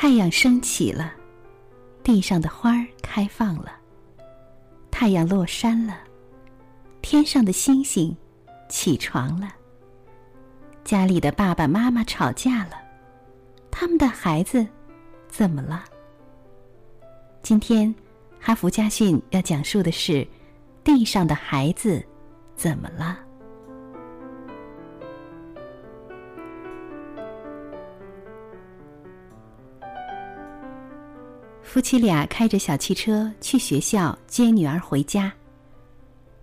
太阳升起了，地上的花儿开放了。太阳落山了，天上的星星起床了。家里的爸爸妈妈吵架了，他们的孩子怎么了？今天，哈佛家训要讲述的是：地上的孩子怎么了？夫妻俩开着小汽车去学校接女儿回家。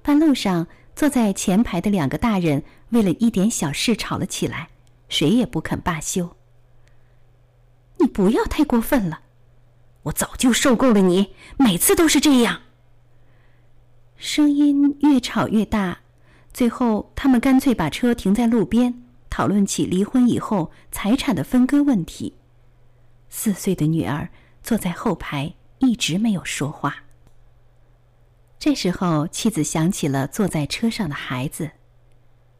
半路上，坐在前排的两个大人为了一点小事吵了起来，谁也不肯罢休。你不要太过分了，我早就受够了你，每次都是这样。声音越吵越大，最后他们干脆把车停在路边，讨论起离婚以后财产的分割问题。四岁的女儿。坐在后排，一直没有说话。这时候，妻子想起了坐在车上的孩子，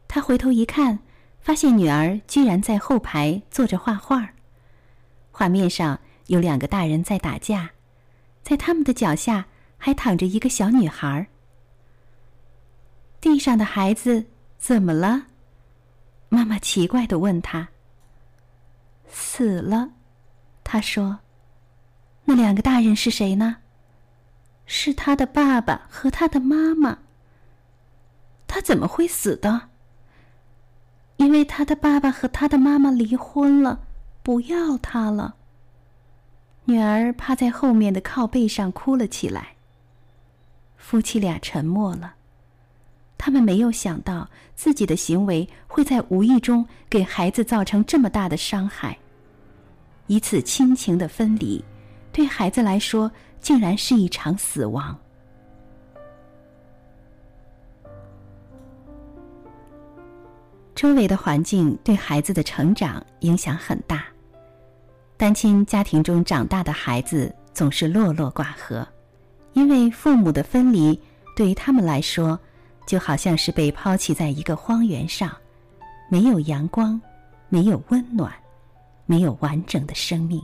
他回头一看，发现女儿居然在后排坐着画画。画面上有两个大人在打架，在他们的脚下还躺着一个小女孩。地上的孩子怎么了？妈妈奇怪的问他。死了，他说。那两个大人是谁呢？是他的爸爸和他的妈妈。他怎么会死的？因为他的爸爸和他的妈妈离婚了，不要他了。女儿趴在后面的靠背上哭了起来。夫妻俩沉默了，他们没有想到自己的行为会在无意中给孩子造成这么大的伤害。一次亲情的分离。对孩子来说，竟然是一场死亡。周围的环境对孩子的成长影响很大。单亲家庭中长大的孩子总是落落寡合，因为父母的分离对于他们来说，就好像是被抛弃在一个荒原上，没有阳光，没有温暖，没有完整的生命。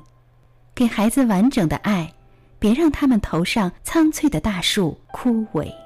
给孩子完整的爱，别让他们头上苍翠的大树枯萎。